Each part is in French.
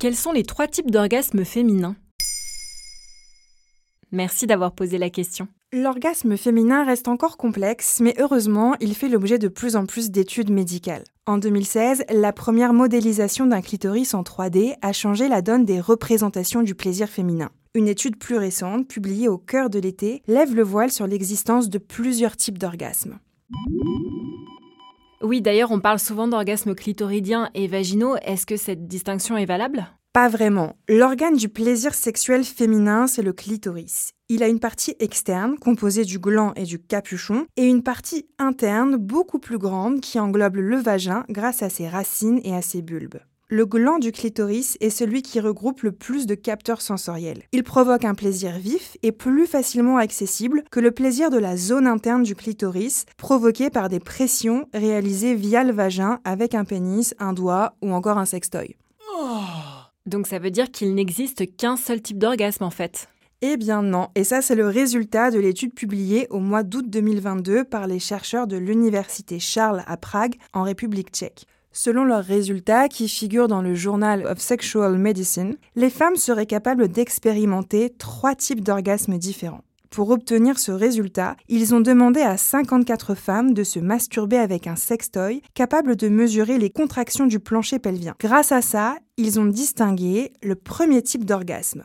Quels sont les trois types d'orgasmes féminins? Merci d'avoir posé la question. L'orgasme féminin reste encore complexe, mais heureusement, il fait l'objet de plus en plus d'études médicales. En 2016, la première modélisation d'un clitoris en 3D a changé la donne des représentations du plaisir féminin. Une étude plus récente, publiée au cœur de l'été, lève le voile sur l'existence de plusieurs types d'orgasmes. Oui, d'ailleurs, on parle souvent d'orgasmes clitoridiens et vaginaux. Est-ce que cette distinction est valable? Pas vraiment. L'organe du plaisir sexuel féminin, c'est le clitoris. Il a une partie externe, composée du gland et du capuchon, et une partie interne, beaucoup plus grande, qui englobe le vagin grâce à ses racines et à ses bulbes. Le gland du clitoris est celui qui regroupe le plus de capteurs sensoriels. Il provoque un plaisir vif et plus facilement accessible que le plaisir de la zone interne du clitoris, provoqué par des pressions réalisées via le vagin avec un pénis, un doigt ou encore un sextoy. Oh. Donc ça veut dire qu'il n'existe qu'un seul type d'orgasme en fait eh bien non, et ça c'est le résultat de l'étude publiée au mois d'août 2022 par les chercheurs de l'Université Charles à Prague, en République tchèque. Selon leurs résultats, qui figurent dans le Journal of Sexual Medicine, les femmes seraient capables d'expérimenter trois types d'orgasmes différents. Pour obtenir ce résultat, ils ont demandé à 54 femmes de se masturber avec un sextoy capable de mesurer les contractions du plancher pelvien. Grâce à ça, ils ont distingué le premier type d'orgasme.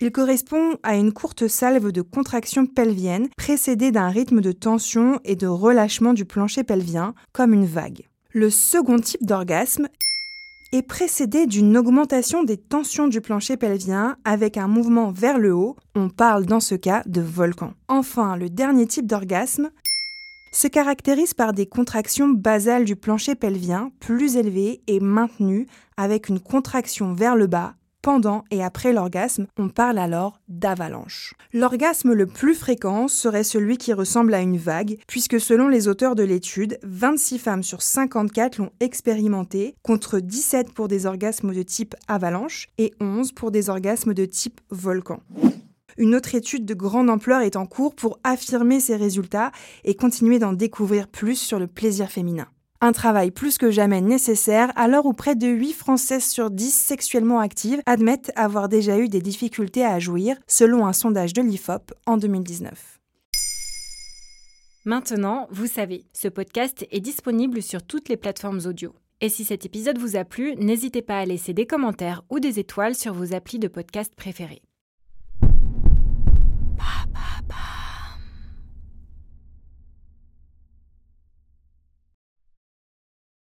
Il correspond à une courte salve de contractions pelviennes précédée d'un rythme de tension et de relâchement du plancher pelvien, comme une vague. Le second type d'orgasme est précédé d'une augmentation des tensions du plancher pelvien avec un mouvement vers le haut. On parle dans ce cas de volcan. Enfin, le dernier type d'orgasme se caractérise par des contractions basales du plancher pelvien plus élevées et maintenues avec une contraction vers le bas pendant et après l'orgasme, on parle alors d'avalanche. L'orgasme le plus fréquent serait celui qui ressemble à une vague, puisque selon les auteurs de l'étude, 26 femmes sur 54 l'ont expérimenté, contre 17 pour des orgasmes de type avalanche et 11 pour des orgasmes de type volcan. Une autre étude de grande ampleur est en cours pour affirmer ces résultats et continuer d'en découvrir plus sur le plaisir féminin. Un travail plus que jamais nécessaire à l'heure où près de 8 Françaises sur 10 sexuellement actives admettent avoir déjà eu des difficultés à jouir, selon un sondage de l'IFOP en 2019. Maintenant, vous savez, ce podcast est disponible sur toutes les plateformes audio. Et si cet épisode vous a plu, n'hésitez pas à laisser des commentaires ou des étoiles sur vos applis de podcast préférés.